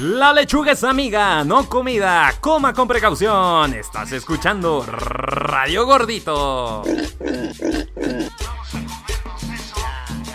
La lechuga es amiga, no comida. Coma con precaución. Estás escuchando Radio Gordito.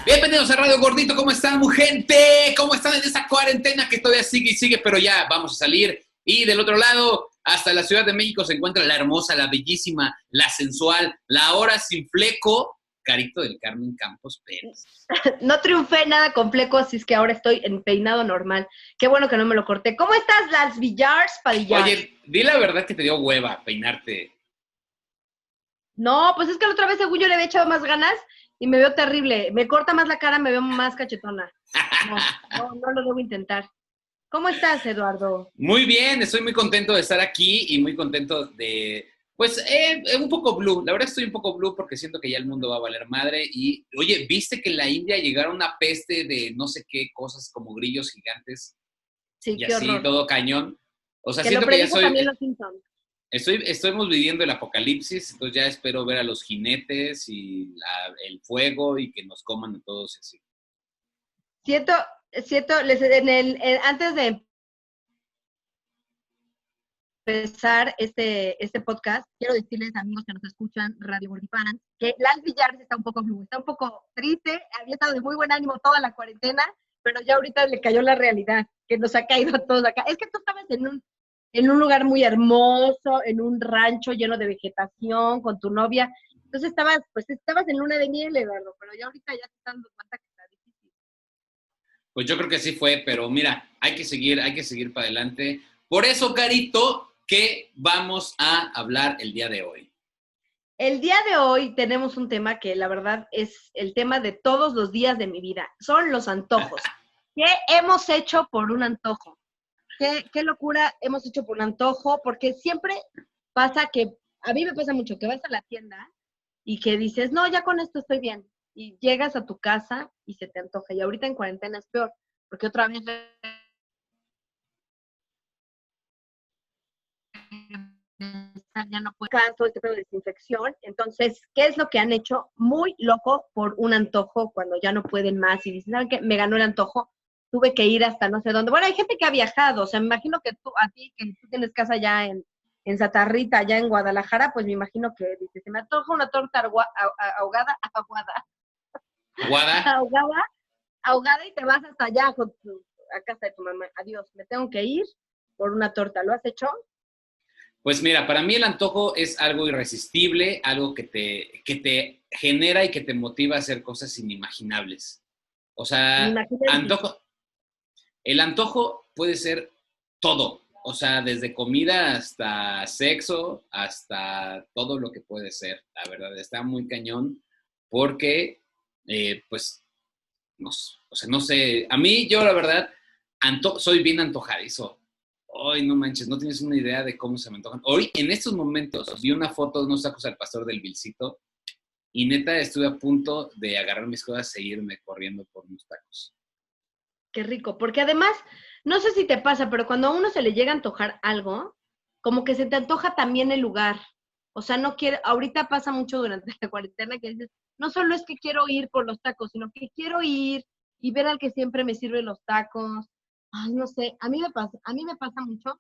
Bienvenidos a Radio Gordito, ¿cómo están, gente? ¿Cómo están en esta cuarentena que todavía sigue y sigue, pero ya vamos a salir? Y del otro lado, hasta la Ciudad de México se encuentra la hermosa, la bellísima, la sensual, la hora sin fleco, Carito del Carmen Campos Pérez. No triunfé nada con fleco, así es que ahora estoy en peinado normal. Qué bueno que no me lo corté. ¿Cómo estás, Las Villars, Padilla? Oye, di la verdad que te dio hueva peinarte. No, pues es que la otra vez, según yo, le había echado más ganas y me veo terrible. Me corta más la cara, me veo más cachetona. No, no, no lo debo intentar. ¿Cómo estás, Eduardo? Muy bien, estoy muy contento de estar aquí y muy contento de, pues, eh, un poco blue. La verdad estoy un poco blue porque siento que ya el mundo va a valer madre. Y, oye, ¿viste que en la India llegaron una peste de no sé qué cosas como grillos gigantes? Sí, y qué así, horror. todo cañón. O sea, que lo siento que ya soy... también los Simpsons. Estoy, estamos viviendo el apocalipsis, entonces ya espero ver a los jinetes y la- el fuego y que nos coman a todos así. Siento, siento, les, en el, en- antes de empezar este, este podcast, quiero decirles, amigos que nos escuchan, Radio Gordifans, que Las Villares está un poco está un poco triste, había estado de muy buen ánimo toda la cuarentena, pero ya ahorita le cayó la realidad, que nos ha caído a todos acá. Es que tú estabas en un, en un lugar muy hermoso, en un rancho lleno de vegetación, con tu novia, entonces estabas, pues estabas en luna de miel, Eduardo, pero ya ahorita ya te estás dando cuenta que está difícil. Pues yo creo que sí fue, pero mira, hay que seguir, hay que seguir para adelante. Por eso, Carito, que vamos a hablar el día de hoy. El día de hoy tenemos un tema que la verdad es el tema de todos los días de mi vida. Son los antojos. ¿Qué hemos hecho por un antojo? ¿Qué, qué locura hemos hecho por un antojo? Porque siempre pasa que, a mí me pasa mucho, que vas a la tienda y que dices, no, ya con esto estoy bien. Y llegas a tu casa y se te antoja. Y ahorita en cuarentena es peor, porque otra vez ya no puede canso, este de desinfección. Entonces, ¿qué es lo que han hecho muy loco por un antojo cuando ya no pueden más? Y dicen, ¿saben qué? Me ganó el antojo, tuve que ir hasta no sé dónde. Bueno, hay gente que ha viajado, o sea, me imagino que tú, a ti, que tú tienes casa ya en, en Satarrita, allá en Guadalajara, pues me imagino que dices, se me antoja una torta ahogada, aguada, Guada, ahogada, ahogada y te vas hasta allá con tu- a casa de tu mamá. Adiós, me tengo que ir por una torta. ¿Lo has hecho? Pues mira, para mí el antojo es algo irresistible, algo que te, que te genera y que te motiva a hacer cosas inimaginables. O sea, antojo, el antojo puede ser todo, o sea, desde comida hasta sexo, hasta todo lo que puede ser, la verdad, está muy cañón, porque, eh, pues, no, s- o sea, no sé, a mí yo la verdad, anto- soy bien antojadizo. Ay, no manches, no tienes una idea de cómo se me antojan. Hoy, en estos momentos, vi una foto de unos tacos al pastor del Vilcito y neta estuve a punto de agarrar mis cosas e irme corriendo por unos tacos. Qué rico, porque además, no sé si te pasa, pero cuando a uno se le llega a antojar algo, como que se te antoja también el lugar. O sea, no quiere, ahorita pasa mucho durante la cuarentena que dices, no solo es que quiero ir por los tacos, sino que quiero ir y ver al que siempre me sirve los tacos. Ay, no sé, a mí me pasa, a mí me pasa mucho.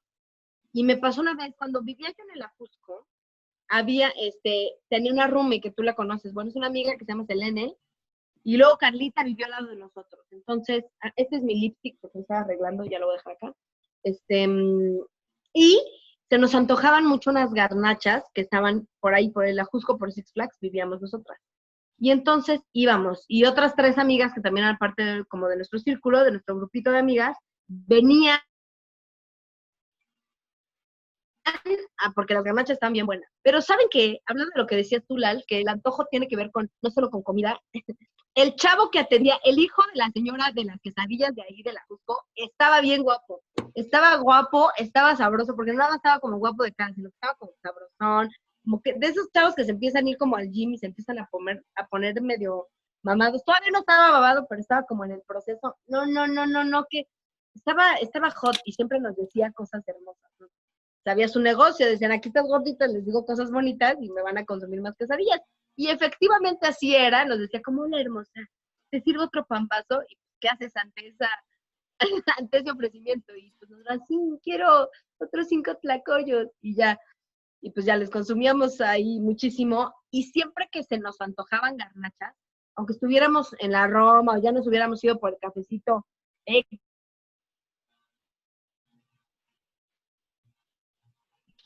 Y me pasó una vez cuando vivía yo en el Ajusco, había, este, tenía una roomie que tú la conoces, bueno, es una amiga que se llama Selene, y luego Carlita vivió al lado de nosotros. Entonces, ah, este es mi lipstick porque me estaba arreglando, ya lo voy a dejar acá. Este, mm, y se nos antojaban mucho unas garnachas que estaban por ahí, por el Ajusco, por Six Flags, vivíamos nosotras. Y entonces íbamos, y otras tres amigas que también eran parte de- como de nuestro círculo, de nuestro grupito de amigas, venían Ah, porque las garnachas están bien buenas. Pero ¿saben qué? Hablando de lo que decías tú, Lal, que el antojo tiene que ver con, no solo con comida, el chavo que atendía, el hijo de la señora de las quesadillas de ahí de la Cusco, estaba bien guapo. Estaba guapo, estaba sabroso, porque nada estaba como guapo de cara, sino que estaba como sabrosón, como que de esos chavos que se empiezan a ir como al gym y se empiezan a poner, a poner medio mamados. Todavía no estaba babado, pero estaba como en el proceso. No, no, no, no, no, que estaba, estaba hot y siempre nos decía cosas hermosas. ¿no? Sabía su negocio, decían, aquí estás gordita, les digo cosas bonitas y me van a consumir más quesadillas. Y efectivamente así era, nos decía, como una hermosa, te sirvo otro pampazo y ¿qué haces ante esa, ante ese ofrecimiento. Y pues nosotros, sí, quiero otros cinco tlacoyos. Y ya, y pues ya les consumíamos ahí muchísimo. Y siempre que se nos antojaban garnachas, aunque estuviéramos en la Roma o ya nos hubiéramos ido por el cafecito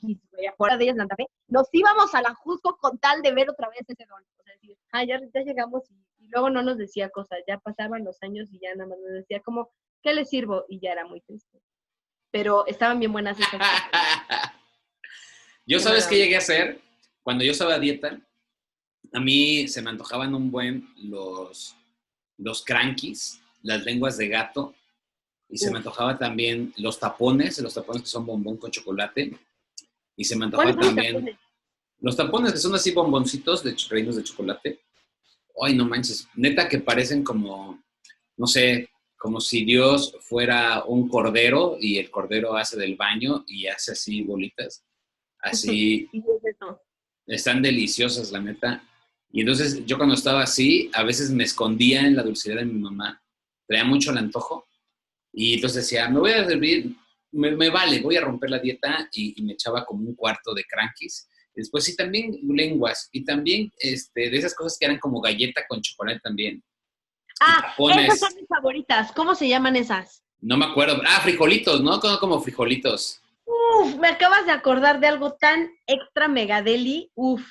güey, afuera de ellas Santa Fe, nos íbamos a la Jusco con tal de ver otra vez ese don. O sea, decir, ah, ya, ya llegamos y, y luego no nos decía cosas, ya pasaban los años y ya nada más nos decía como, ¿qué le sirvo? Y ya era muy triste. Pero estaban bien buenas esas cosas. Yo sabes qué llegué a hacer cuando yo estaba a dieta. A mí se me antojaban un buen los, los crankies, las lenguas de gato. Y se me antojaba también los tapones, los tapones que son bombón con chocolate. Y se me ¿Cuáles antojaba son los también los tapones que son así bomboncitos de rellenos de chocolate. Ay, no manches, neta que parecen como, no sé, como si Dios fuera un cordero y el cordero hace del baño y hace así bolitas. Así, están deliciosas, la neta. Y entonces yo cuando estaba así, a veces me escondía en la dulcería de mi mamá, traía mucho el antojo y entonces decía, me voy a servir, me, me vale, voy a romper la dieta y, y me echaba como un cuarto de crankies. Después sí, también lenguas y también este, de esas cosas que eran como galleta con chocolate también. Ah, esas son mis favoritas. ¿Cómo se llaman esas? No me acuerdo. Ah, frijolitos, ¿no? Como, como frijolitos. Uf, me acabas de acordar de algo tan extra megadeli. Uf.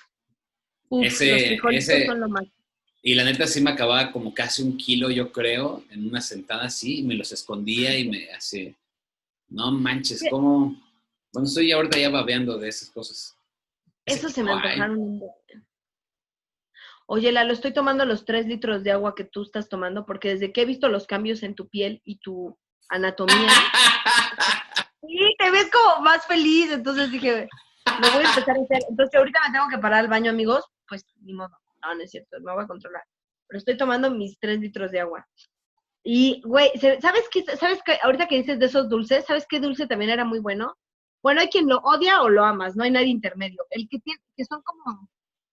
Uf, Ese- los frijolitos ese- son lo más. Y la neta sí me acababa como casi un kilo, yo creo, en una sentada así, y me los escondía y me así. No manches. ¿cómo? Bueno, estoy ahorita ya babeando de esas cosas. Eso se me antojaron un. Oye, Lalo, estoy tomando los tres litros de agua que tú estás tomando porque desde que he visto los cambios en tu piel y tu anatomía, sí, te ves como más feliz. Entonces dije, lo voy a empezar a hacer. Entonces ahorita me tengo que parar al baño, amigos. Pues ni modo. No, no es cierto, me voy a controlar. Pero estoy tomando mis tres litros de agua. Y, güey, ¿sabes qué? ¿Sabes qué? Ahorita que dices de esos dulces, ¿sabes qué dulce también era muy bueno? Bueno, hay quien lo odia o lo amas, no hay nadie intermedio. El que tiene, que son como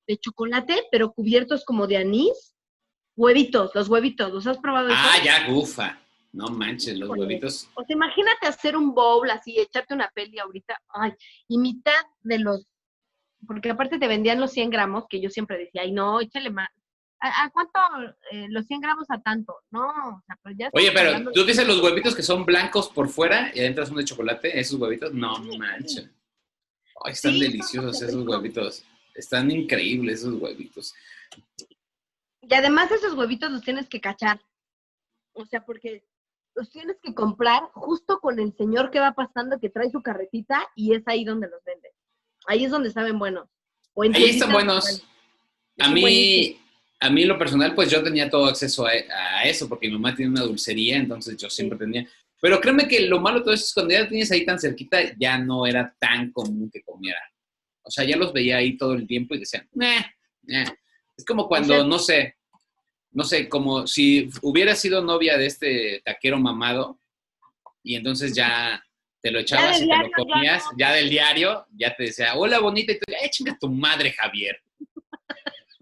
de chocolate, pero cubiertos como de anís. Huevitos, los huevitos, ¿los has probado? ah, ya, gufa. No manches, los huevitos. O sea, imagínate hacer un bowl así, echarte una peli ahorita, ay, y mitad de los, porque aparte te vendían los 100 gramos, que yo siempre decía, ay, no, échale más. ¿A, a cuánto eh, los 100 gramos a tanto? No, o sea, pero ya Oye, pero tú dices los huevitos que son blancos por fuera y adentro son de chocolate, esos huevitos. No manches. Ay, están Sí, deliciosos esos huevitos. Están increíbles esos huevitos. Y además esos huevitos los tienes que cachar. O sea, porque los tienes que comprar justo con el señor que va pasando que trae su carretita y es ahí donde los vende. Ahí es donde saben buenos. Ahí están buenos. A mí. A mí lo personal, pues yo tenía todo acceso a, a eso, porque mi mamá tiene una dulcería, entonces yo siempre tenía. Pero créeme que lo malo de todo eso es cuando ya lo tienes ahí tan cerquita, ya no era tan común que comiera. O sea, ya los veía ahí todo el tiempo y decían, "Meh, meh". Es como cuando, sea- no sé, no sé, como si hubiera sido novia de este taquero mamado y entonces ya te lo echabas y te lo ya comías, no. ya del diario, ya te decía, hola bonita, y tú, eh, chinga tu madre, Javier.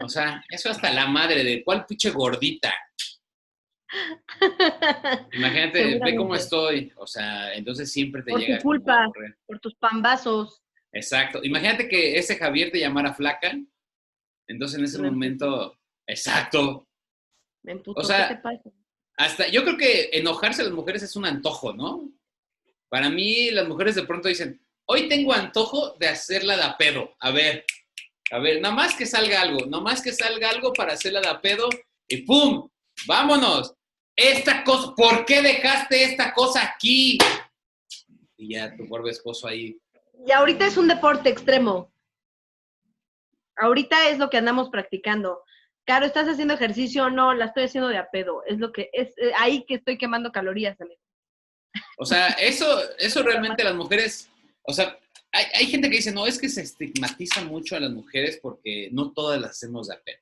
O sea, eso hasta la madre de cuál pinche gordita. Imagínate, ve cómo estoy. O sea, entonces siempre te Por tu llega. culpa. Por tus pambazos. Exacto. Imagínate que ese Javier te llamara flaca. Entonces en ese Me momento, exacto. Me. O sea, ¿Qué te pasa? Hasta, yo creo que enojarse a las mujeres es un antojo, ¿no? Para mí, las mujeres de pronto dicen, hoy tengo antojo de hacerla de a pedo. A ver, a ver, nada más que salga algo, nada más que salga algo para hacerla de a pedo y ¡pum! ¡Vámonos! Esta cosa, ¿por qué dejaste esta cosa aquí? Y ya tu pobre esposo ahí. Y ahorita es un deporte extremo. Ahorita es lo que andamos practicando. Caro, ¿estás haciendo ejercicio? No, la estoy haciendo de a pedo. Es lo que es eh, ahí que estoy quemando calorías, amigo. O sea, eso, eso realmente las mujeres, o sea, hay, gente que dice, no, es que se estigmatiza mucho a las mujeres porque no todas las hacemos de a pedo.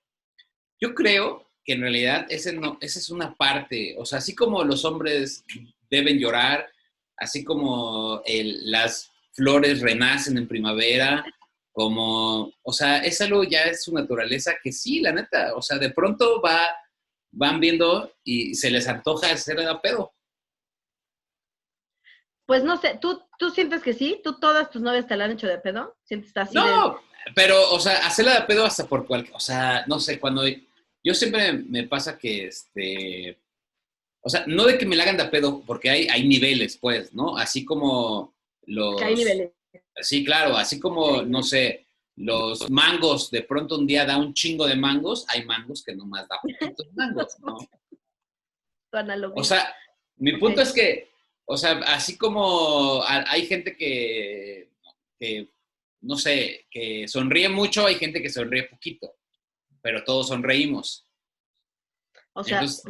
Yo creo que en realidad ese no, esa es una parte, o sea, así como los hombres deben llorar, así como las flores renacen en primavera, como, o sea, es algo ya es su naturaleza que sí, la neta, o sea, de pronto va, van viendo y se les antoja hacer de pedo. Pues no sé, ¿tú, ¿tú sientes que sí? ¿Tú todas tus novias te la han hecho de pedo? ¿Sientes así de- No, pero, o sea, hacerla de pedo hasta por cualquier, o sea, no sé, cuando yo siempre me pasa que, este, o sea, no de que me la hagan de pedo, porque hay, hay niveles, pues, ¿no? Así como los... que hay niveles? Sí, claro, así como, no sé, los mangos, de pronto un día da un chingo de mangos, hay mangos que nomás da poquitos mangos, ¿no? Tu analogía. O sea, mi punto es que, o sea, así como hay gente que, que, no sé, que sonríe mucho, hay gente que sonríe poquito, pero todos sonreímos. O sea, entonces,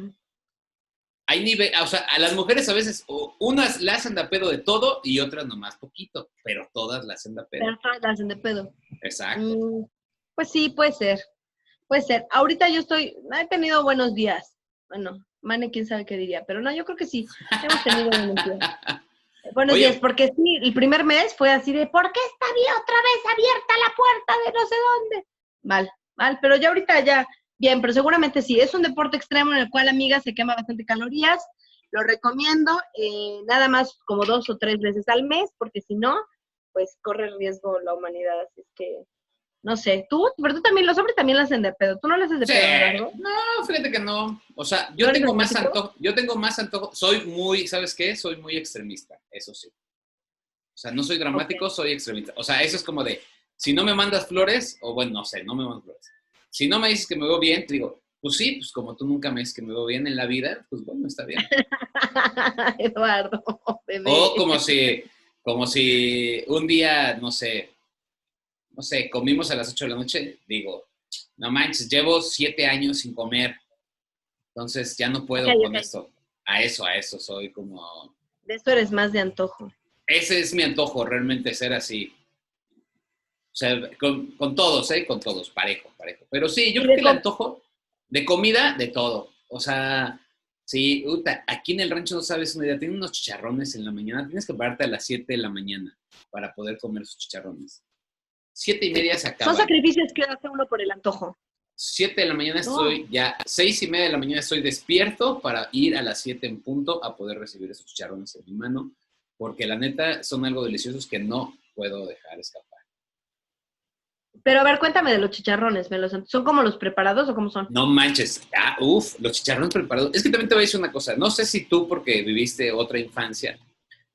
Hay nivel, o sea, a las mujeres a veces, unas la hacen de pedo de todo y otras nomás poquito, pero todas la hacen de pedo. pero todas la hacen de pedo. Exacto. Mm, pues sí, puede ser. Puede ser. Ahorita yo estoy, he tenido buenos días. Bueno, Mane, quién sabe qué diría, pero no, yo creo que sí. Hemos tenido. Buenos Oye. días, porque sí, el primer mes fue así de, ¿por qué está bien otra vez abierta la puerta de no sé dónde? Mal, mal, pero ya ahorita ya, bien, pero seguramente sí. Es un deporte extremo en el cual, amiga, se quema bastante calorías. Lo recomiendo, eh, nada más como dos o tres veces al mes, porque si no, pues corre riesgo la humanidad. Así es que, no sé, tú, pero tú también, los hombres también lo hacen de pedo. Tú no lo haces de Sí. pedo. No, fíjate que no. O sea, yo ¿No eres tengo más antojo, yo tengo más antojo, soy muy, ¿sabes qué? Soy muy extremista, eso sí. O sea, no soy dramático, soy extremista. O sea, eso es como de, si no me mandas flores, o bueno, no sé, no me mandas flores. Si no me dices que me veo bien, te digo, pues sí, pues como tú nunca me dices que me veo bien en la vida, pues bueno, está bien. Eduardo, bebé. O como si, como si un día, no sé, no sé, comimos a las 8 de la noche, digo, no manches, llevo siete años sin comer, entonces ya no puedo con ok. esto. A eso, a eso, soy como... De esto eres más de antojo. Ese es mi antojo, realmente ser así. O sea, con, con todos, ¿eh? Con todos, parejo, parejo. Pero sí, yo ¿Y creo que el antojo de comida, de todo. O sea, sí, puta, aquí en el rancho no sabes una idea, tienen unos chicharrones en la mañana, tienes que pararte a las 7 de la mañana para poder comer sus chicharrones. Siete y media se Son acaban. sacrificios que hace uno por el antojo. 7 de la mañana No. estoy ya, seis y media de la mañana estoy despierto para ir a las 7 en punto a poder recibir esos chicharrones en mi mano, porque la neta son algo deliciosos que no puedo dejar escapar. Pero a ver, cuéntame de los chicharrones. ¿me los- ¿Son como los preparados o cómo son? No manches, ah, uf, los chicharrones preparados. Es que también te voy a decir una cosa, no sé si tú porque viviste otra infancia,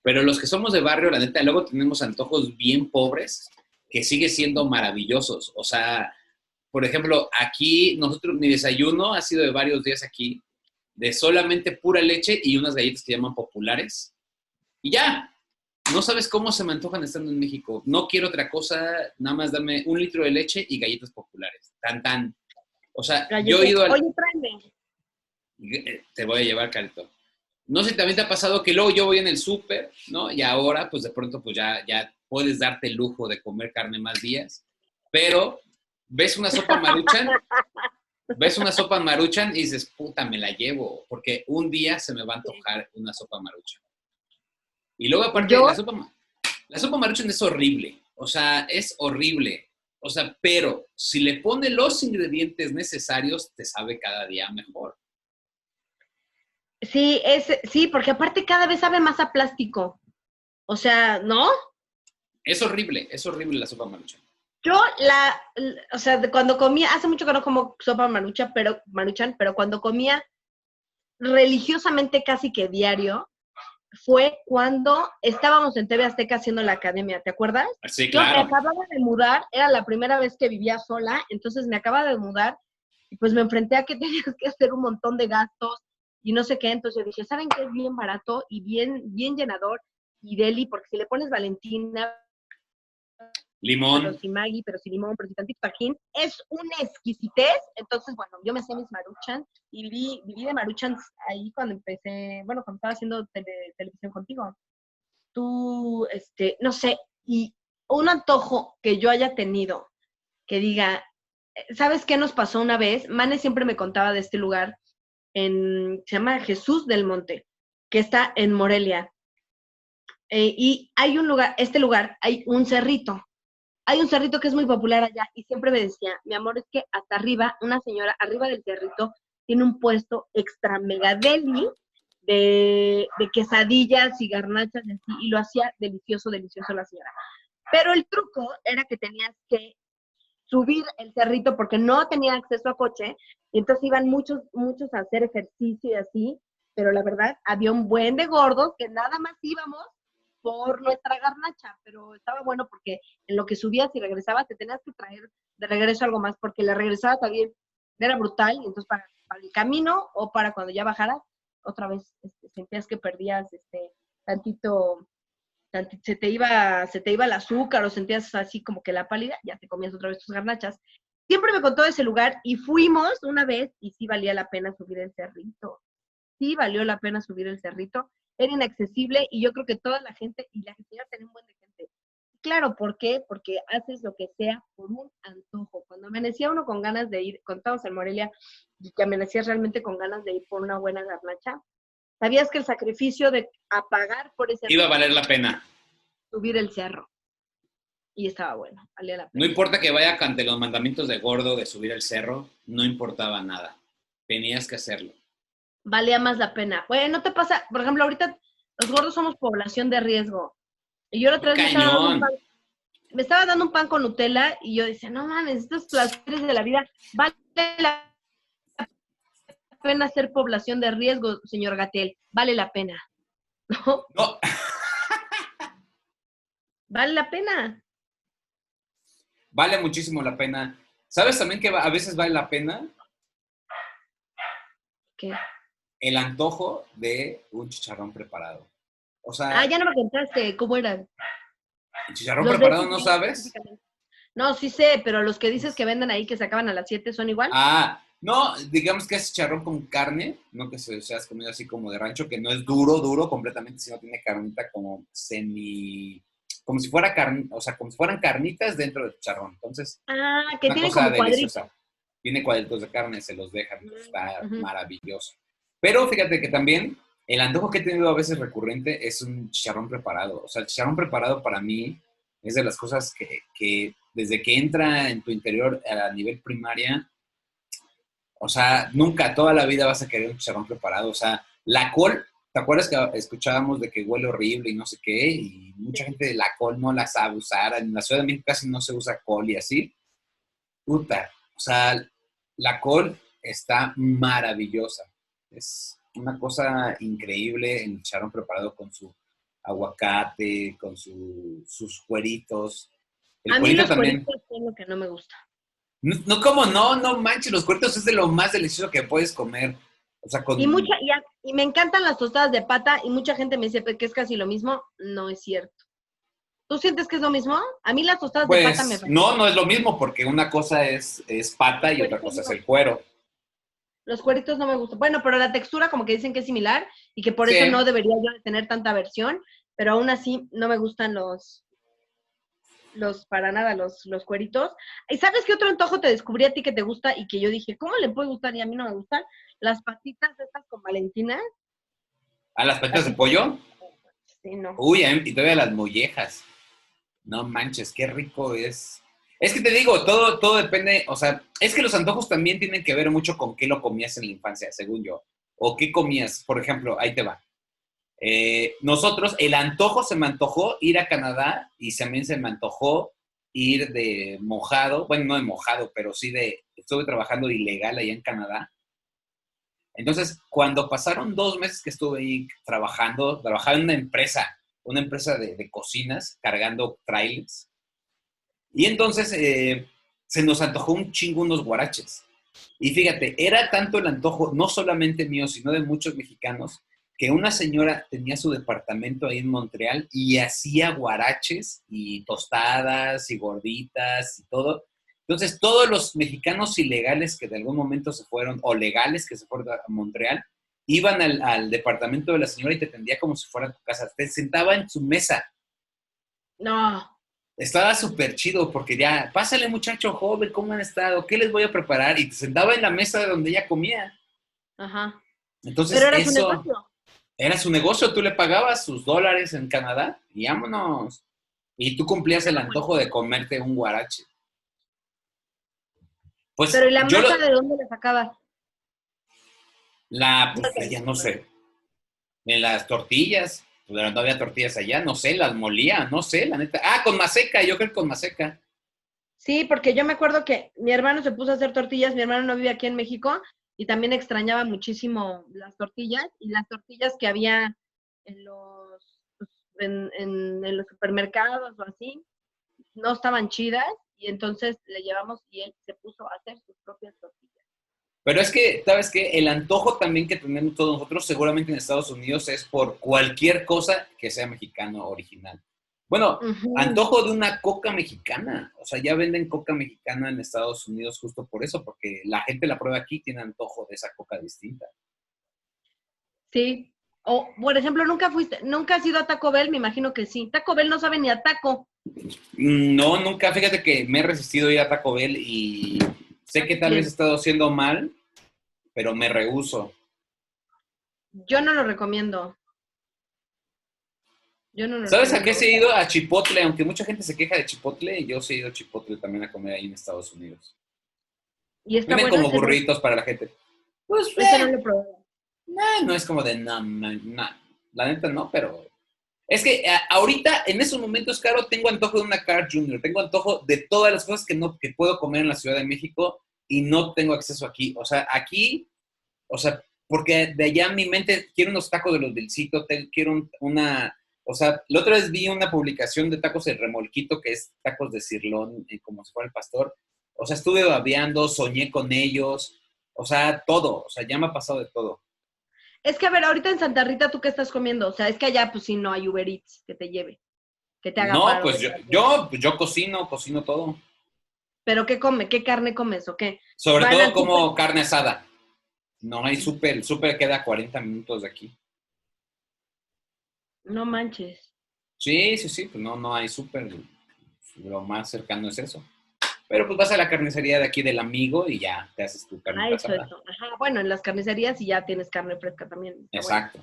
pero los que somos de barrio, la neta, luego tenemos antojos bien pobres que sigue siendo maravillosos. O sea, por ejemplo, aquí nosotros, mi desayuno ha sido de varios días aquí, de solamente pura leche y unas galletas que llaman populares. Y ya, no sabes cómo se me antojan estando en México. No quiero otra cosa, nada más dame un litro de leche y galletas populares. Tan, tan. O sea, yo he ido al... Oye, tráeme. Eh, Te voy a llevar, Carito. No sé, también te ha pasado que luego yo voy en el súper, ¿no? Y ahora, pues de pronto, pues ya, ya puedes darte el lujo de comer carne más días, pero ves una sopa maruchan, ves una sopa maruchan y dices, puta, me la llevo, porque un día se me va a antojar una sopa maruchan. Y luego, aparte, Yo- la sopa, la sopa maruchan es horrible, o sea, es horrible. O sea, pero si le pone los ingredientes necesarios, te sabe cada día mejor. Sí, es, sí, porque aparte cada vez sabe más a plástico. O sea, ¿no? Es horrible, es horrible la sopa maruchan. Yo la, o sea, cuando comía, hace mucho que no como sopa marucha, pero, maruchan, pero cuando comía religiosamente casi que diario, fue cuando estábamos en TV Azteca haciendo la academia, ¿te acuerdas? Sí, Yo me claro. acababa de mudar, era la primera vez que vivía sola, entonces me acababa de mudar y pues me enfrenté a que tenías que hacer un montón de gastos y no sé qué, entonces dije, ¿saben qué es bien barato y bien, bien llenador? Y deli, porque si le pones Valentina, pero Limón. si Maggi, pero si limón, pero si tantito tajín, es una exquisitez. Entonces, bueno, yo me hacía mis maruchan y viví, viví de maruchans ahí cuando empecé, bueno, cuando estaba haciendo tele- televisión contigo. Tú, este, no sé, y un antojo que yo haya tenido que diga, ¿sabes qué nos pasó una vez? Mane siempre me contaba de este lugar, en, se llama Jesús del Monte, que está en Morelia. Eh, y hay un lugar, este lugar, hay un cerrito. Hay un cerrito que es muy popular allá y siempre me decía, mi amor, es que hasta arriba, una señora arriba del cerrito tiene un puesto extra mega deli de, quesadillas y garnachas y así, y lo hacía delicioso, delicioso la señora. Pero el truco era que tenías que subir el cerrito porque no tenía acceso a coche, y entonces iban muchos, muchos a hacer ejercicio y así, pero la verdad había un buen de gordos que nada más íbamos por nuestra garnacha, pero estaba bueno porque en lo que subías y regresabas te tenías que traer de regreso algo más, porque la regresada también era brutal, y entonces para, el camino o para cuando ya bajaras, otra vez este, sentías que perdías este tantito, tanti- se te iba, se te iba el azúcar o sentías así como que la pálida, ya te comías otra vez tus garnachas. Siempre me contó ese lugar y fuimos una vez y sí valía la pena subir el cerrito. Sí valió la pena subir el cerrito. Era inaccesible y yo creo que toda la gente, y la señora tenía un buen de gente. Claro, ¿por qué? Porque haces lo que sea por un antojo. Cuando amanecía uno con ganas de ir, contados en Morelia, y que amanecías realmente con ganas de ir por una buena garnacha, sabías que el sacrificio de apagar por ese Iba a valer la pena. subir el cerro. Y estaba bueno, valía la No importa que vaya ante los mandamientos de gordo de subir el cerro, no importaba nada. Tenías que hacerlo. Valía más la pena. Bueno, no te pasa, por ejemplo, ahorita los gordos somos población de riesgo. Y yo la otra vez me estaba, dando un pan, me estaba dando un pan con Nutella y yo decía, no mames, estos placeres de la vida, vale la pena ser población de riesgo, señor Gatel, vale la pena. ¿No? No, Vale la pena. vale muchísimo la pena. ¿Sabes también que a veces vale la pena ¿Qué? El antojo de un chicharrón preparado? O sea, Ah, ya no me contaste, ¿cómo eran? el chicharrón Los preparado no sabes. No, sí sé, pero los que dices que venden ahí que se acaban a las 7 son igual. Ah, no, digamos que es chicharrón con carne, no que se seas comido así como de rancho, que no es duro, duro completamente, sino tiene carnita como semi, como si fuera carne, o sea, como si fueran carnitas dentro del chicharrón. Entonces, Ah, que una tiene cosa como cuadritos. deliciosa. Tiene cuadritos de carne, se los dejan, Ujú, está maravilloso. Pero fíjate que también el antojo que he tenido a veces recurrente es un chicharrón preparado. O sea, el chicharrón preparado para mí es de las cosas que, que desde que entra en tu interior a nivel primaria, o sea, nunca, toda la vida vas a querer un chicharrón preparado. O sea, la col, ¿te acuerdas que escuchábamos de que huele horrible y no sé qué? Y mucha gente de la col no la sabe usar. En la Ciudad de México casi no se usa col y así. Puta, o sea, la col está maravillosa. Es una cosa increíble el chicharrón preparado con su aguacate, con su- sus cueritos. El a mí los también. cueritos es lo que no me gusta. No, no, como no, no manches, los cueritos es de lo más delicioso que puedes comer. O sea, con... Y, mucha, y, a- y me encantan las tostadas de pata y mucha gente me dice que es casi lo mismo. No es cierto. ¿Tú sientes que es lo mismo? A mí las tostadas de pata me Pues fascinan. no, no es lo mismo porque una cosa es, es pata y otra cosa es el cuero. Los cueritos no me gustan. Bueno, pero la textura como que dicen que es similar y que por Sí. eso no debería yo tener tanta versión, pero aún así no me gustan los, los para nada, los, los cueritos. ¿Y sabes qué otro antojo te descubrí a ti que te gusta y que yo dije, ¿cómo le puede gustar y a mí no me gustan? Las patitas estas con Valentina. ¿A las patitas de pollo? Sí, no. Uy, a mí- y todavía las mollejas. No manches, qué rico es. Es que te digo, todo, todo depende, o sea, es que los antojos también tienen que ver mucho con qué lo comías en la infancia, según yo. O qué comías, por ejemplo, ahí te va. Eh, nosotros, el antojo se me antojó ir a Canadá y también se me antojó ir de mojado, bueno, no de mojado, pero sí de, estuve trabajando ilegal allá en Canadá. Entonces, cuando pasaron dos meses que estuve ahí trabajando, trabajaba en una empresa, una empresa de, de cocinas, cargando trailers. Y entonces eh, se nos antojó un chingo unos guaraches. Y fíjate, era tanto el antojo, no solamente mío, sino de muchos mexicanos, que una señora tenía su departamento ahí en Montreal y hacía guaraches y tostadas y gorditas y todo. Entonces, todos los mexicanos ilegales que de algún momento se fueron, o legales que se fueron a Montreal, iban al, departamento de la señora y te atendía como si fuera tu casa. Te sentaba en su mesa. No. Estaba súper chido porque ya, pásale muchacho joven, ¿cómo han estado? ¿Qué les voy a preparar? Y te sentaba en la mesa de donde ella comía. Ajá. Entonces, Pero era su eso negocio. era su negocio. Tú le pagabas sus dólares en Canadá y vámonos. Y tú cumplías el antojo de comerte un guarache. Pues Pero ¿y la masa lo- de dónde la sacabas? la, pues, ya no sé. En las tortillas. Pues, no había tortillas allá, no sé, las molía, no sé, la neta. Ah, con maseca, yo creo que con maseca. Sí, porque yo me acuerdo que mi hermano se puso a hacer tortillas, mi hermano no vive aquí en México y también extrañaba muchísimo las tortillas y las tortillas que había en los, pues, en, en, los supermercados o así, no estaban chidas y entonces le llevamos y él se puso a hacer sus propias tortillas. Pero es que, ¿sabes qué? El antojo también que tenemos todos nosotros, seguramente en Estados Unidos, es por cualquier cosa que sea mexicano original. Bueno, antojo de una coca mexicana. O sea, ya venden coca mexicana en Estados Unidos justo por eso, porque la gente la prueba aquí tiene antojo de esa coca distinta. Sí. O, por ejemplo, nunca fuiste, nunca has ido a Taco Bell, me imagino que sí. Taco Bell no sabe ni a taco. Mm, no, nunca. Fíjate que me he resistido a ir a Taco Bell y sé que tal vez he estado haciendo mal, pero me rehuso. Yo no lo recomiendo. Yo no lo ¿Sabes a qué se he ido? A Chipotle, aunque mucha gente se queja de Chipotle, yo he ido a Chipotle también a comer ahí en Estados Unidos. ¿Y está Vienen como burritos para la gente. Pues, Eso no lo probé. No es como de, no, no, la neta no, pero... Es que eh, ahorita, en esos momentos, Caro, tengo antojo de una Car Junior, tengo antojo de todas las cosas que, no, que puedo comer en la Ciudad de México y no tengo acceso aquí. O sea, aquí, o sea, porque de allá mi mente quiero unos tacos de los Vilcito, quiero una, o sea, la otra vez vi una publicación de tacos de remolquito, que es tacos de cirlón, eh, como si fuera el pastor. O sea, estuve babeando, soñé con ellos, o sea, todo, o sea, ya me ha pasado de todo. Es que, a ver, ahorita en Santa Rita, ¿tú qué estás comiendo? O sea, es que allá, pues sí, no hay Uber Eats que te lleve, que te haga No, pues yo, yo, pues, yo cocino, cocino todo. ¿Pero qué come? ¿Qué carne comes o qué? Sobre todo como carne asada. No hay súper, el súper queda 40 minutos de aquí. No manches. Sí, sí, sí, pues no, no hay súper. Lo más cercano es eso. Pero pues vas a la carnicería de aquí del amigo y ya te haces tu carne. Ah, eso, eso. Ajá, bueno, en las carnicerías y ya tienes carne fresca también. Exacto.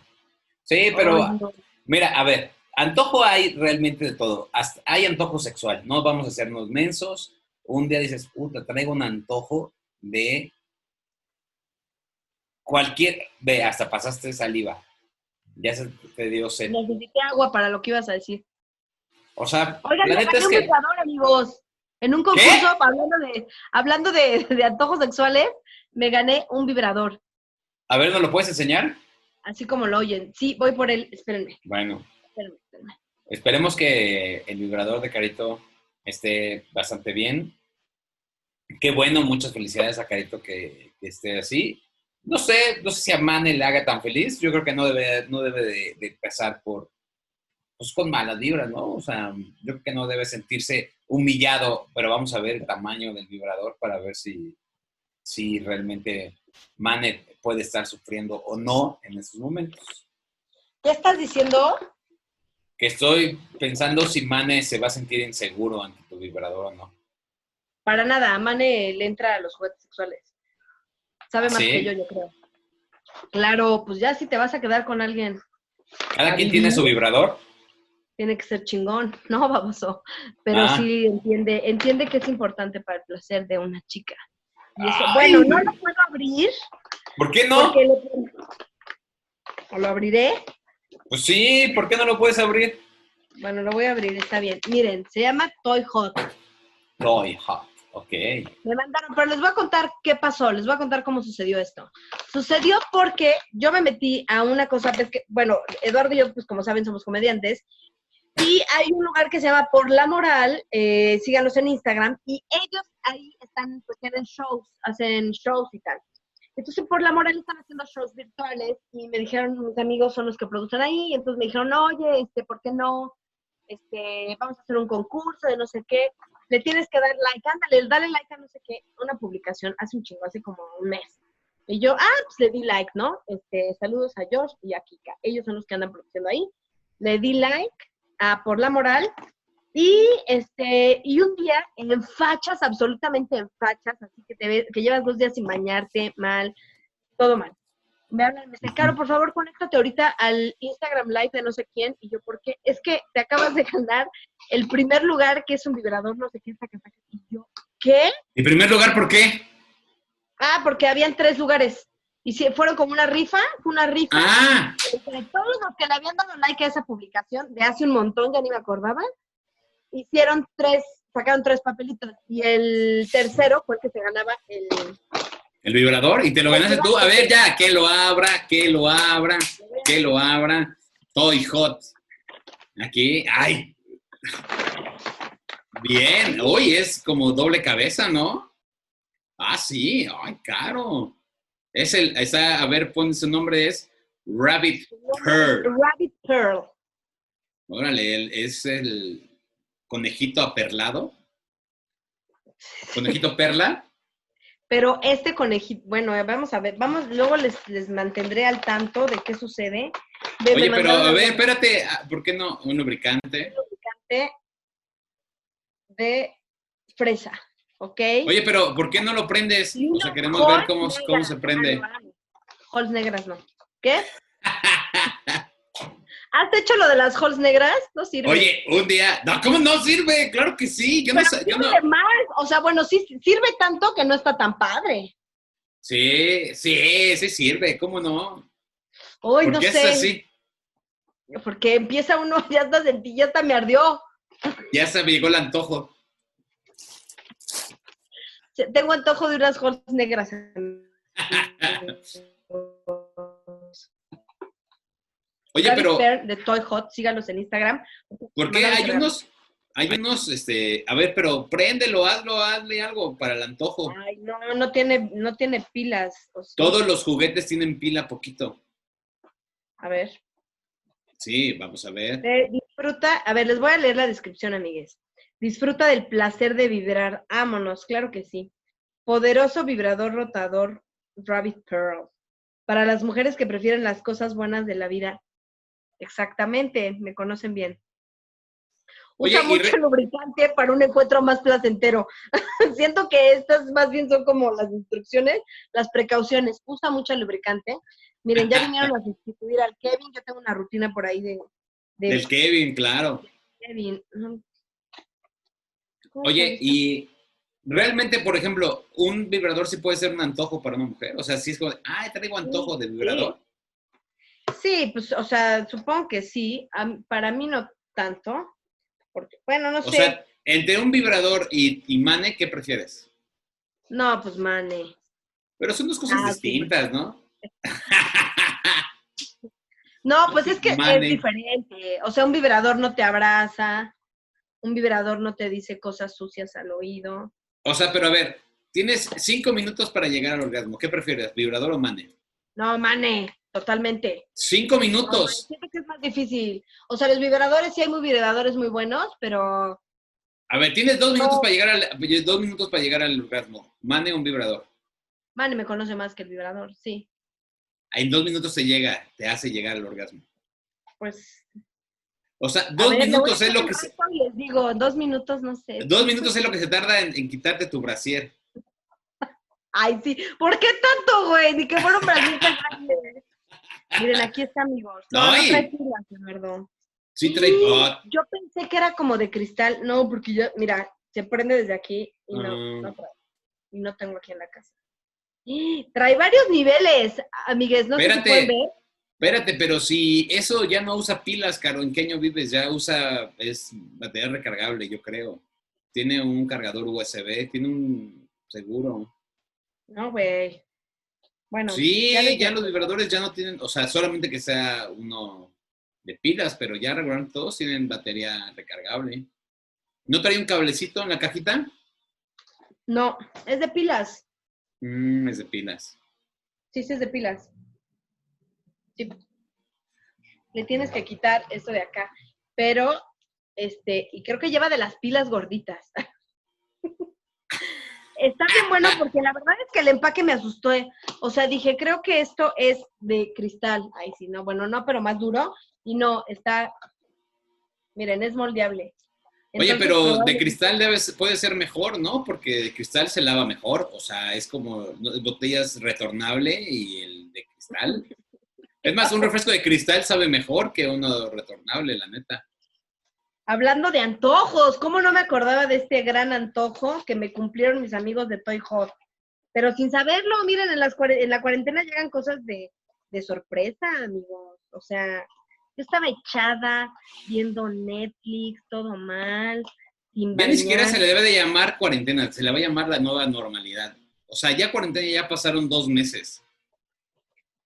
Sí, pero mira, a ver, antojo hay realmente de todo. hay antojo sexual, no vamos a hacernos mensos un día dices, puta, traigo un antojo de cualquier, ve, hasta pasaste saliva. Ya se te dio sed. Necesité agua para lo que ibas a decir. O sea, Oigan, la neta es un que... amigos. En un concurso, hablando de, hablando de, antojos sexuales, me gané un vibrador. A ver, ¿no lo puedes enseñar? Así como lo oyen. Sí, voy por él. Espérenme. Bueno. Espérenme, espérenme. Esperemos que el vibrador de Carito esté bastante bien. Qué bueno, muchas felicidades a Carito que, esté así. No sé, no sé si a Mane le haga tan feliz. Yo creo que no debe, no debe de, pasar por, pues con malas vibras, ¿no? O sea, yo creo que no debe sentirse humillado, pero vamos a ver el tamaño del vibrador para ver si, si realmente Mane puede estar sufriendo o no en estos momentos. ¿Qué estás diciendo? Que estoy pensando si Mane se va a sentir inseguro ante tu vibrador o no. Para nada, Mane le entra a los juguetes sexuales. Sabe más que yo, yo creo. Claro, pues ya si te vas a quedar con alguien. ¿Cada quien tiene su vibrador? Tiene que ser chingón, no, baboso. Pero ah. sí entiende, entiende que es importante para el placer de una chica. bueno, no lo puedo abrir. ¿Por qué no? ¿O lo abriré? Pues sí, ¿por qué no lo puedes abrir? Bueno, lo voy a abrir, está bien. Miren, se llama Toy Hot. Toy Hot, ok. Me mandaron, pero les voy a contar qué pasó, les voy a contar cómo sucedió esto. Sucedió porque yo me metí a una cosa, pues que, bueno, Eduardo y yo, pues como saben, somos comediantes, y hay un lugar que se llama Por la Moral, eh, síganos en Instagram, y ellos ahí están, pues tienen shows, hacen shows y tal. Entonces, por la moral están haciendo shows virtuales y me dijeron, mis amigos son los que producen ahí, y entonces me dijeron, oye, este, ¿por qué no? Este, vamos a hacer un concurso de no sé qué. Le tienes que dar like, ándale, dale like a no sé qué. Una publicación hace un chingo, hace como un mes. Y yo, ah, pues le di like, ¿no? Este, saludos a Josh y a Kika. Ellos son los que andan produciendo ahí. Le di like a Por la Moral y este, y un día en fachas, absolutamente en fachas, así que te ves, que llevas dos días sin bañarte, mal, todo mal. Me hablan, me dicen, Caro, por favor, conéctate ahorita al Instagram Live de no sé quién. Y yo, ¿por qué? Es que te acabas de ganar el primer lugar, que es un vibrador, no sé qué, saca, saca. Y yo, ¿qué? ¿En primer lugar por qué? Ah, porque habían tres lugares. Y si fueron como una rifa, fue una rifa. Ah, Entre todos los que le habían dado like a esa publicación de hace un montón, ya ni me acordaba, hicieron tres, sacaron tres papelitos. Y el tercero fue el que se ganaba el. el vibrador y te lo ganaste tú. A ver, ya, que lo abra, que lo abra, que lo abra. Toy Hot. Aquí, ay. Bien, hoy es como doble cabeza, ¿no? Ah, sí, ay, caro. Es el, esa, a ver, pon su nombre, es Rabbit Pearl. Rabbit Pearl. Órale, es el conejito aperlado. Conejito perla. Pero este conejito, bueno, vamos a ver, vamos, luego les, les mantendré al tanto de qué sucede. De- Oye, pero a un ver, espérate, ah, ¿por qué no un lubricante? lubricante de fresa, ¿ok? Oye, pero ¿por qué no lo prendes? O sea, queremos ver cómo, cómo se prende. Ah, Halls negras no. ¿Qué? ¿Has hecho lo de las halls negras? No sirve. Oye, un día, no, ¿cómo no sirve? Claro que sí, yo no sé, yo no. más. O sea, bueno, sí sirve tanto que no está tan padre. Sí, sí, sí sirve, ¿cómo no? Hoy ¿Por no qué sé. es así? Porque empieza uno, ya hasta sentí, ya hasta me ardió. Ya se me llegó el antojo. Tengo antojo de unas halls negras. Oye, pero Pearl de Toy Hot, síganos en Instagram. ¿por qué Mandaron hay regalo. unos, hay unos, este, a ver, pero préndelo, hazlo, hazle algo para el antojo. Ay, no, no tiene, no tiene pilas. o. Todos los juguetes tienen pila poquito. A ver. Sí, vamos a ver. Eh, disfruta, a ver, les voy a leer la descripción, amigues. Disfruta del placer de vibrar. Ámonos, claro que sí. Poderoso vibrador rotador Rabbit Pearl. Para las mujeres que prefieren las cosas buenas de la vida. Exactamente, me conocen bien. Usa mucho re- lubricante para un encuentro más placentero. Siento que estas más bien son como las instrucciones, las precauciones. Usa mucho lubricante. Miren, ya vinieron a sustituir al Kevin. Yo tengo una rutina por ahí de, de Del Kevin, claro. Kevin. Ujú. ¿Cómo Oye, y realmente, por ejemplo, un vibrador sí puede ser un antojo para una mujer. O sea, sí es como, ah, traigo antojo de vibrador. Sí, pues, o sea, supongo que sí. Para mí no tanto. Porque, bueno, no O sé. sea, entre un vibrador y, y mane, ¿qué prefieres? no, pues, mane. Pero son dos cosas Ah, sí. distintas, ¿no? No, pues es que Mane. es diferente. O sea, un vibrador no te abraza. Un vibrador no te dice cosas sucias al oído. O sea, pero a ver, tienes cinco minutos para llegar al orgasmo. ¿Qué prefieres, vibrador o mane? No, mane, totalmente. Cinco No, minutos. siento que es más difícil. O sea, los vibradores sí hay muy vibradores muy buenos, pero A ver, tienes dos minutos No. para llegar al dos minutos para llegar al orgasmo. Mane un vibrador. mane me conoce más que el vibrador, sí. En dos minutos se llega, te hace llegar al orgasmo. Pues O sea, dos ver, minutos es lo que se, Les digo, dos minutos, no sé. dos minutos es lo que se tarda en, en quitarte tu brasier. Ay, sí. ¿Por qué tanto, güey? Ni que fuera un Brasil tan grande. Miren, aquí está, amigos. No, no Ay. trae pilas. Sí, trae. Oh, Yo pensé que era como de cristal. No, porque yo, mira, se prende desde aquí y no, Ah. no trae. Y no tengo aquí en la casa. ¡Ah! Trae varios niveles, amigues. No Espérate. sé si pueden ver. espérate, pero si eso ya no usa pilas, Caro, ¿en qué año vives? Ya usa, es batería recargable, yo creo. Tiene un cargador USB, tiene un seguro. No, güey. Bueno. Sí, le- ya los vibradores ya no tienen, o sea, solamente que sea uno de pilas, pero ya regularmente todos tienen batería recargable. ¿No trae un cablecito en la cajita? No, es de pilas. Mm, es de pilas. Sí, sí es de pilas. Sí. Le tienes que quitar esto de acá. Pero, este, y creo que lleva de las pilas gorditas. Está bien bueno porque la verdad es que el empaque me asustó. eh. O sea, dije, creo que esto es de cristal. Ay, sí, no, bueno, no, pero más duro. Y no, está, miren, es moldeable. Oye, pero de cristal debe, puede ser mejor, ¿no? Porque de cristal se lava mejor, o sea, es como botellas retornable y el de cristal. Es más, un refresco de cristal sabe mejor que uno retornable, la neta. Hablando de antojos, ¿cómo no me acordaba de este gran antojo que me cumplieron mis amigos de Toy Hot? pero sin saberlo, miren, en, las, en la cuarentena llegan cosas de, de sorpresa, amigos. O sea, yo estaba echada viendo Netflix, todo mal, sin Ya ni siquiera se le debe de llamar cuarentena, se le va a llamar la nueva normalidad. O sea, ya cuarentena ya pasaron dos meses.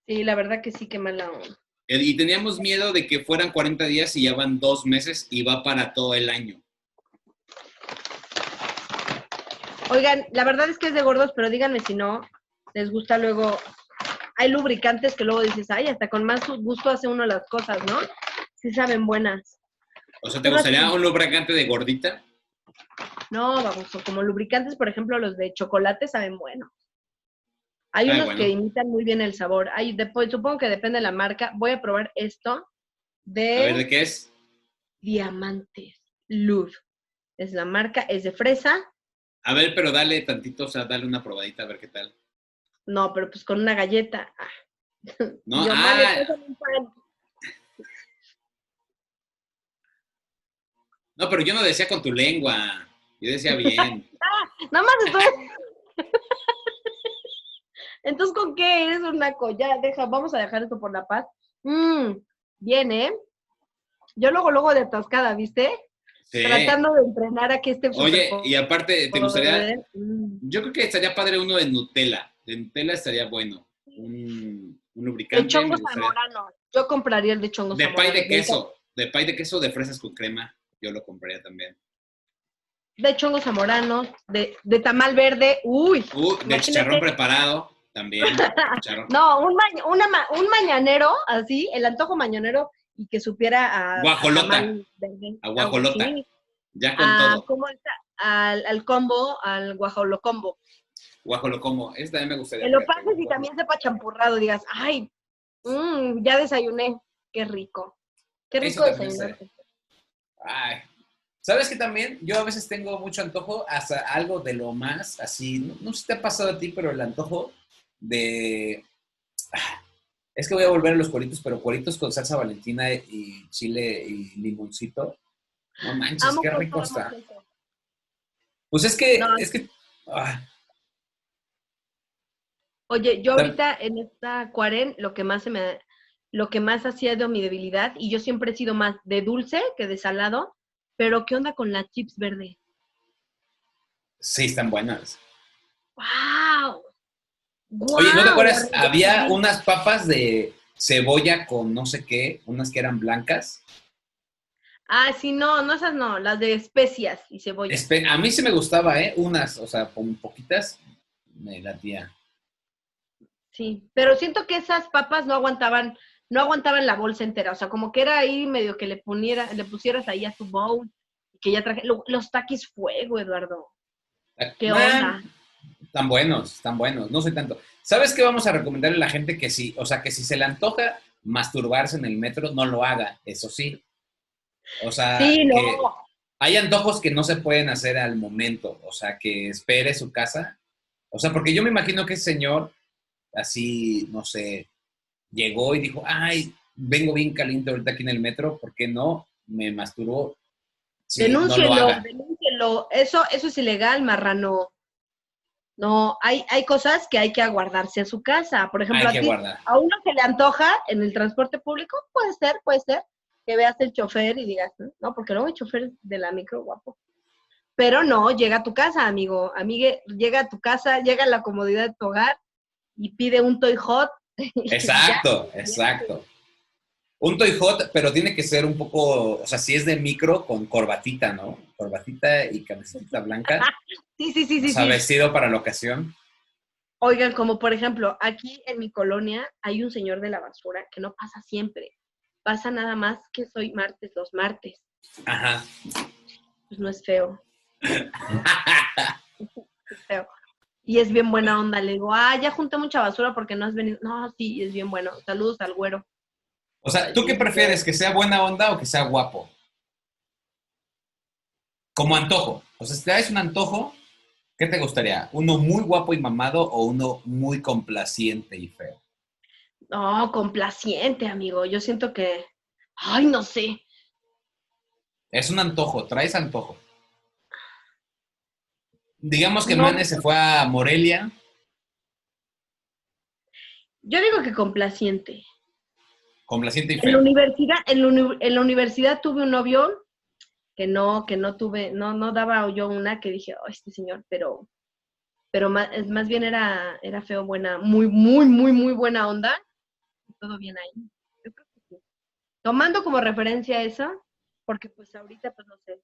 Sí, la verdad que sí, qué mala onda. Y teníamos miedo de que fueran 40 días y ya van dos meses y va para todo el año. Oigan, la verdad es que es de gordos, pero díganme si no, les gusta luego. Hay lubricantes que luego dices, ay, hasta con más gusto hace uno las cosas, ¿no? Sí saben buenas. O sea, ¿te gustaría un lubricante de gordita? No, vamos, como lubricantes, por ejemplo, los de chocolate saben buenos. Hay Ay, unos bueno. que imitan muy bien el sabor. Hay, después, supongo que depende de la marca. Voy a probar esto A de, ver, ¿de qué es? Diamantes Luz. Es la marca, es de fresa. A ver, pero dale tantito, o sea, dale una probadita a ver qué tal. No, pero pues con una galleta. Ah. No, Yo, ah. vale. No, pero yo no decía con tu lengua. Yo decía bien. Nada más estoy. Entonces, ¿con qué eres un naco? Ya, deja, vamos a dejar esto por la paz. Mmm, bien, ¿eh? Yo luego, luego de atascada, ¿viste? Sí. Tratando de entrenar a que este Oye, y aparte, ¿te gustaría? Mm. Yo creo que estaría padre uno de Nutella. De Nutella estaría bueno. Un, un lubricante. De chongo zamorano. Yo compraría el de chongo De pay de queso. De pay de queso de fresas con crema. Yo lo compraría también. De chongo zamorano, de, de tamal verde. Uy. Uh, de chicharrón preparado. También. No, un, ma- una ma- un mañanero, así, el antojo mañanero, y que supiera a. Guajolota. A guajolota. Sí. Ya con a- todo. ¿cómo está? Al, al combo, al guajolocombo. Guajolo como. Este también me gustaría. Que lo pases y también sepa champurrado, digas, ay, mm, ya desayuné, qué rico. Qué rico desayunar. Ay. ¿Sabes que también? Yo a veces tengo mucho antojo hasta algo de lo más así. No, no sé si te ha pasado a ti, pero el antojo de. Es que voy a volver a los cueritos, pero cueritos con salsa valentina y chile y limoncito. No manches, Amo qué rico está. Pues es que, No. es que. ah, Oye, yo ahorita en esta cuaren, lo que más se me, lo que más ha sido mi debilidad, y yo siempre he sido más de dulce que de salado, pero ¿qué onda con las chips verde? sí, están buenas. ¡Wow! Oye, ¿no te acuerdas? Había unas papas de cebolla con no sé qué, unas que eran blancas. Ah, sí, no, no esas no, las de especias y cebolla. Espe- a mí sí me gustaba, ¿eh? Unas, o sea, con poquitas, me latía. Sí, pero siento que esas papas no aguantaban, no aguantaban la bolsa entera, o sea, como que era ahí medio que le poniera, le pusieras ahí a tu bowl, que ya traje, lo- los taquis fuego, Eduardo. ¿Qué onda? Están buenos, están buenos, no soy tanto. ¿Sabes qué vamos a recomendarle a la gente que sí? O sea, que si se le antoja masturbarse en el metro, no lo haga, eso sí. O sea, Sí, que no. hay antojos que no se pueden hacer al momento, o sea, que espere su casa. O sea, porque yo me imagino que ese señor, así, no sé, llegó y dijo, ay, vengo bien caliente ahorita aquí en el metro, ¿por qué no? Me masturbo. Sí, no lo denúncielo, haga. denúncielo. Eso, eso es ilegal, marrano. No, hay, hay cosas que hay que aguardarse a su casa. Por ejemplo, a, que ti- guardar. a uno se le antoja en el transporte público, puede ser, puede ser, que veas el chofer y digas, no, porque luego el chofer de la micro, guapo. Pero no, llega a tu casa, amigo, amigue, llega a tu casa, llega a la comodidad de tu hogar y pide un toy hot. Exacto, exacto. Un toy hot, pero tiene que ser un poco, o sea, si es de micro, con corbatita, ¿no? Corbatita y camiseta blanca. Sí, sí, sí, o sí, sea, sí. vestido para la ocasión. Oigan, como por ejemplo, aquí en mi colonia hay un señor de la basura que no pasa siempre. Pasa nada más que soy martes los martes. Ajá. Pues no es feo, es feo. Y es bien buena onda. Le digo, ah, ya junté mucha basura porque no has venido. No, sí, es bien bueno. Saludos al güero. O sea, ¿tú qué prefieres? ¿Que sea buena onda o que sea guapo? Como antojo. O sea, si te das un antojo, ¿qué te gustaría? ¿Uno muy guapo y mamado o uno muy complaciente y feo? No, complaciente, amigo. Yo siento que, ay, no sé. Es un antojo, traes antojo. Digamos que No. Mane se fue a Morelia Yo digo que complaciente. Complaciente y En la feo. universidad, en la, en la universidad tuve un novio que no, que no tuve, no, no daba yo una que dije, oh, este señor, pero, pero más, más bien era, era feo, buena, muy, muy, muy, muy buena onda. Todo bien ahí. Yo creo que sí. Tomando como referencia eso, porque pues ahorita pues no sé.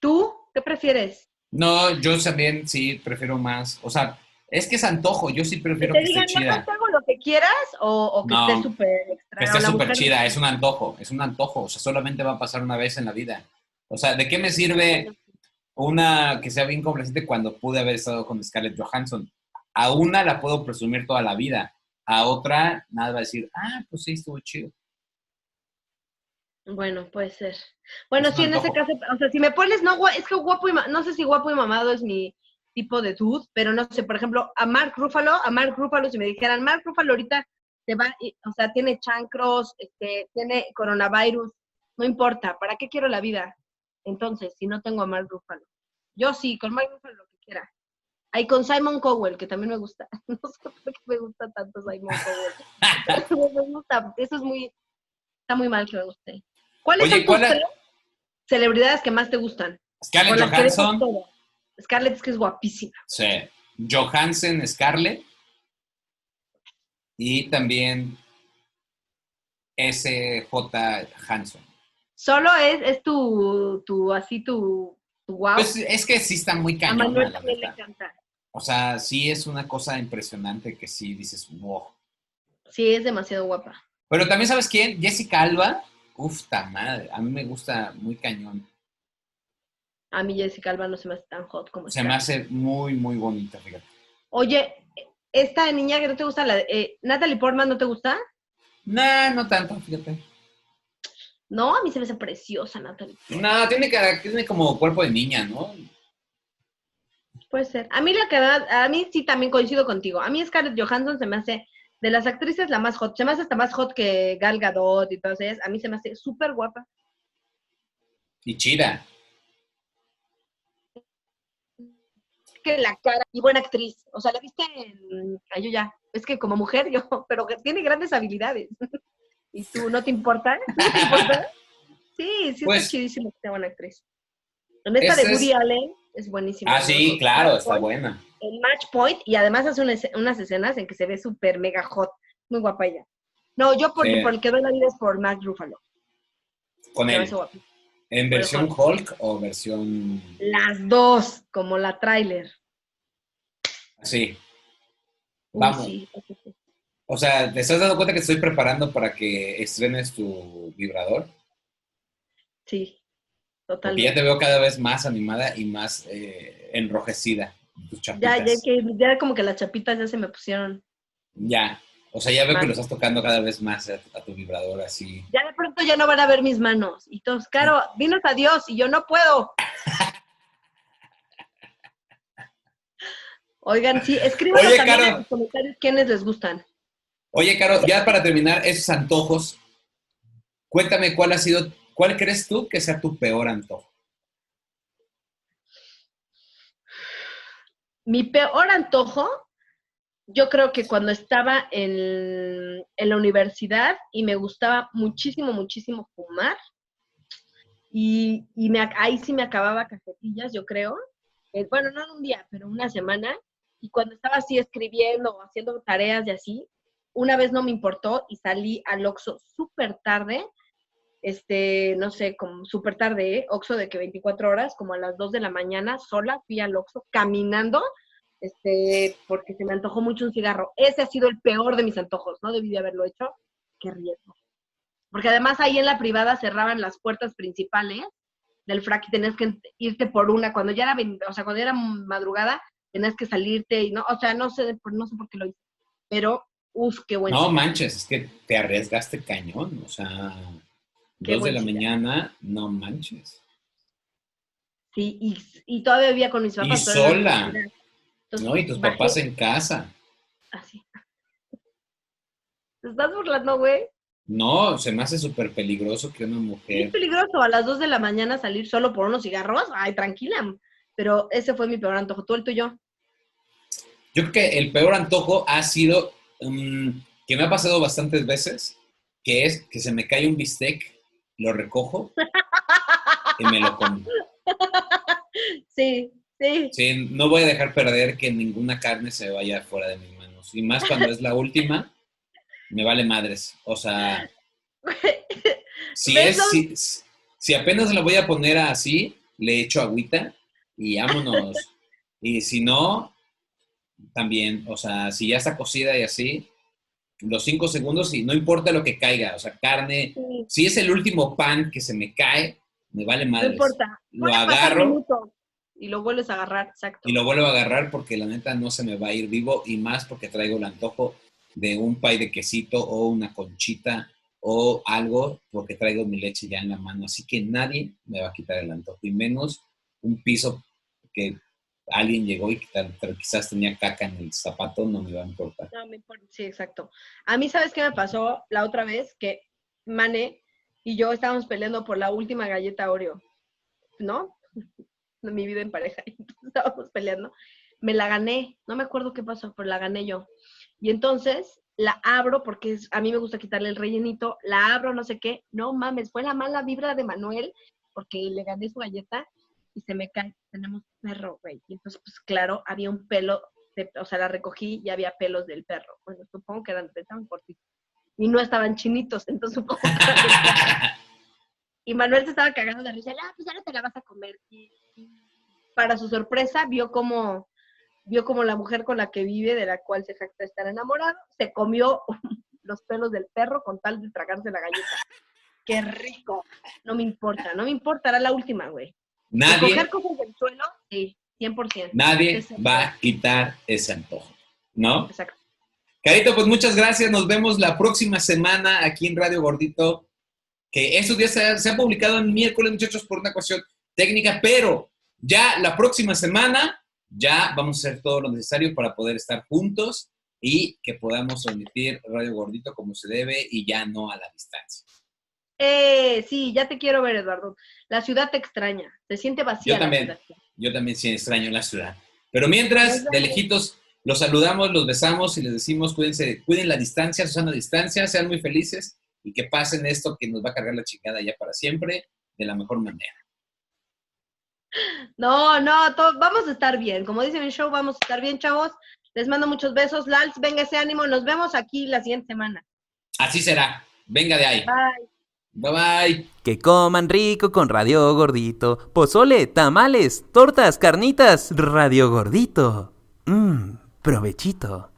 ¿Tú qué prefieres? No, yo también sí prefiero más. O sea, es que es antojo. Yo sí ¿Que prefiero te que esté digan, chida. no lo que quieras o, o que No, esté súper extra? Que o esté la súper chida. Es un antojo. Es un antojo. O sea, solamente va a pasar una vez en la vida. O sea, ¿de qué me sirve una que sea bien complaciente cuando pude haber estado con Scarlett Johansson? A una la puedo presumir toda la vida. A otra, nada va a decir, ah, pues sí, estuvo chido. Bueno, puede ser. Bueno, Es sí, en ese caso, o sea, si me pones, no, es que guapo y, no sé si guapo y mamado es mi tipo de dude, pero no sé, por ejemplo, a Mark Ruffalo, a Mark Ruffalo, si me dijeran, Mark Ruffalo ahorita te va, y- o sea, tiene chancros, este, tiene coronavirus, no importa, ¿para qué quiero la vida? Entonces, si no tengo a Mark Ruffalo. Yo sí, con Mark Ruffalo lo que quiera. Ahí con Simon Cowell, que también me gusta. No sé por qué me gusta tanto Simon Cowell. me gusta, eso es muy, está muy mal que me guste. ¿Cuáles Oye, son tus ¿cuál es- tres celebridades que más te gustan? Scarlett Johansson. Scarlett es que es guapísima. Sí. Johansen Scarlett. Y también SJ Hanson. Solo es, es tu, tu, así tu, tu wow. Pues es que sí está muy a cañona, Manuel también le encanta. O sea, sí es una cosa impresionante que sí dices, wow. Sí, es demasiado guapa. Pero también, ¿sabes quién? Jessica Alba. Uf, ta madre. A mí me gusta muy cañón. A mí Jessica Alba no se me hace tan hot como Se me hace muy, muy bonita, fíjate. Oye, esta niña que no te gusta, la de- eh, Natalie Portman, ¿no te gusta? Nah, no tanto, fíjate. No, a mí se me hace preciosa Natalie. No, tiene, cara- tiene como cuerpo de niña, ¿no? Puede ser. A mí la que da- a mí sí también coincido contigo. A mí Scarlett Johansson se me hace de las actrices la más hot. Se me hace hasta más hot que Gal Gadot y todas ellas. A mí se me hace súper guapa. Y chida. Que la cara y buena actriz. O sea, la viste en ay, yo ya. Es que como mujer yo, pero que tiene grandes habilidades. ¿Y tú no te importa? ¿No te importa? Sí, sí Pues- está chidísimo que sea buena actriz. En esta de es- Woody Allen es buenísima. Ah, sí, ¿no? claro, está Point, buena. El Match Point y además hace una esce- unas escenas en que se ve súper mega hot. Muy guapa ella. No, yo por, Sí. por el que doy la vida es por Mark Ruffalo. Con él. ¿En versión Hulk o versión Las dos, como la tráiler. Vamos. sí, sí, sí. O sea, ¿te estás dando cuenta que estoy preparando para que estrenes tu vibrador? Sí, Porque totalmente. ya te veo cada vez más animada y más eh, enrojecida. en Tus Ya, chapitas. ya, que, ya como que las chapitas ya se me pusieron. Ya. O sea, ya veo que lo estás tocando cada vez más a, a tu vibrador así. Ya de pronto ya no van a ver mis manos. Y todos, Caro, dinos adiós y yo no puedo. Oigan, sí, escriban también Caro. en los comentarios quiénes les gustan. Oye, Caro, ya para terminar esos antojos, cuéntame cuál ha sido, cuál crees tú que sea tu peor antojo. Mi peor antojo, yo creo que cuando estaba en, en la universidad y me gustaba muchísimo, muchísimo fumar, y, y me, ahí sí me acababa cajetillas, yo creo. Eh, bueno, no en un día, pero una semana. Y cuando estaba así escribiendo haciendo tareas y así, una vez no me importó y salí al Oxxo súper tarde, este, no sé, como súper tarde, ¿eh? Oxxo de que 24 horas, como a las 2 de la mañana, sola, fui al Oxxo caminando, este, porque se me antojó mucho un cigarro. Ese ha sido el peor de mis antojos, no debí de haberlo hecho, qué riesgo. Porque además ahí en la privada cerraban las puertas principales del frac y tenías que irte por una, cuando ya era, o sea, cuando ya era madrugada, tenías que salirte y no, o sea, no sé, no sé por qué lo hice, pero, uff, qué bueno. No manches, es que te arriesgaste cañón. O sea, Qué dos de la mañana, no manches. Sí, y, y todavía vivía con mis Y papás. la sola. Entonces, ¿No? Y tus bajé papás en casa. Así. ¿Te estás burlando, güey? No, se me hace súper peligroso que una Es mujer. peligroso a las 2 de la mañana salir solo por unos cigarros. Ay, tranquila. Pero ese fue mi peor antojo. ¿Tú el tuyo? Yo creo que el peor antojo ha sido mm, que me ha pasado bastantes veces, que es que se me cae un bistec, lo recojo y me lo como. Sí, sí. Sí, no voy a dejar perder que ninguna carne se vaya fuera de mis manos. Y más cuando es la última, me vale madres. O sea, si ¿Ves es, si, si apenas la voy a poner así, le echo agüita y vámonos. y si no, también, o sea, si ya está cocida y así, los cinco segundos y no importa lo que caiga, o sea, carne, sí, si es el último pan que se me cae, me vale No madres. importa. Lo agarro Y lo vuelves a agarrar, exacto. y lo vuelvo a agarrar porque la neta no se me va a ir vivo y más porque traigo el antojo de un pay de quesito o una conchita o algo porque traigo mi leche ya en la mano. Así que nadie me va a quitar el antojo y menos un piso que alguien llegó y quizás tenía caca en el zapato, no me va a importar. No me importa. Sí, exacto. A mí, ¿sabes qué me pasó la otra vez? Que Mane y yo estábamos peleando por la última galleta Oreo, ¿no? Mi vida en pareja. Estábamos peleando. Me la gané. No me acuerdo qué pasó, pero la gané yo. Y entonces la abro porque es- a mí me gusta quitarle el rellenito. La abro, no sé qué. No mames, fue la mala vibra de Manuel porque le gané su galleta y se me cae. Tenemos perro, güey. Y entonces, pues claro, había un pelo o sea, la recogí y había pelos del perro. Bueno, supongo que eran tan cortitos. Y no estaban chinitos, entonces supongo que. Y Manuel se estaba cagando de risa. Ah, pues ahora te la vas a comer. Para su sorpresa, vio como, vio como la mujer con la que vive, de la cual se jacta estar enamorado, se comió los pelos del perro con tal de tragarse la galleta. ¡Qué rico! No me importa, no me importa, era la última, güey. Nadie, Coger cosas del suelo, sí, 100%. nadie Ese- va a quitar ese antojo, ¿no? Exacto. Carito, pues muchas gracias. Nos vemos la próxima semana aquí en Radio Gordito. Que estos días se ha, se ha publicado en miércoles, muchachos, por una cuestión técnica, pero ya la próxima semana ya vamos a hacer todo lo necesario para poder estar juntos y que podamos transmitir Radio Gordito como se debe y ya no a la distancia. Eh, sí, ya te quiero ver, Eduardo. La ciudad te extraña, se siente vacía. Yo también. Yo también sí extraño la ciudad. Pero mientras, de lejitos, los saludamos, los besamos y les decimos, cuídense, cuiden la distancia, Susana distancia, sean muy felices y que pasen esto que nos va a cargar la chingada ya para siempre de la mejor manera. No, no, vamos a estar bien. Como dice mi show, vamos a estar bien, chavos. Les mando muchos besos. Lals, venga ese ánimo. Nos vemos aquí la siguiente semana. Así será. Venga de ahí. Bye. Bye bye. Que coman rico con Radio Gordito. Pozole, tamales, tortas, carnitas, Radio Gordito. Mmm, provechito.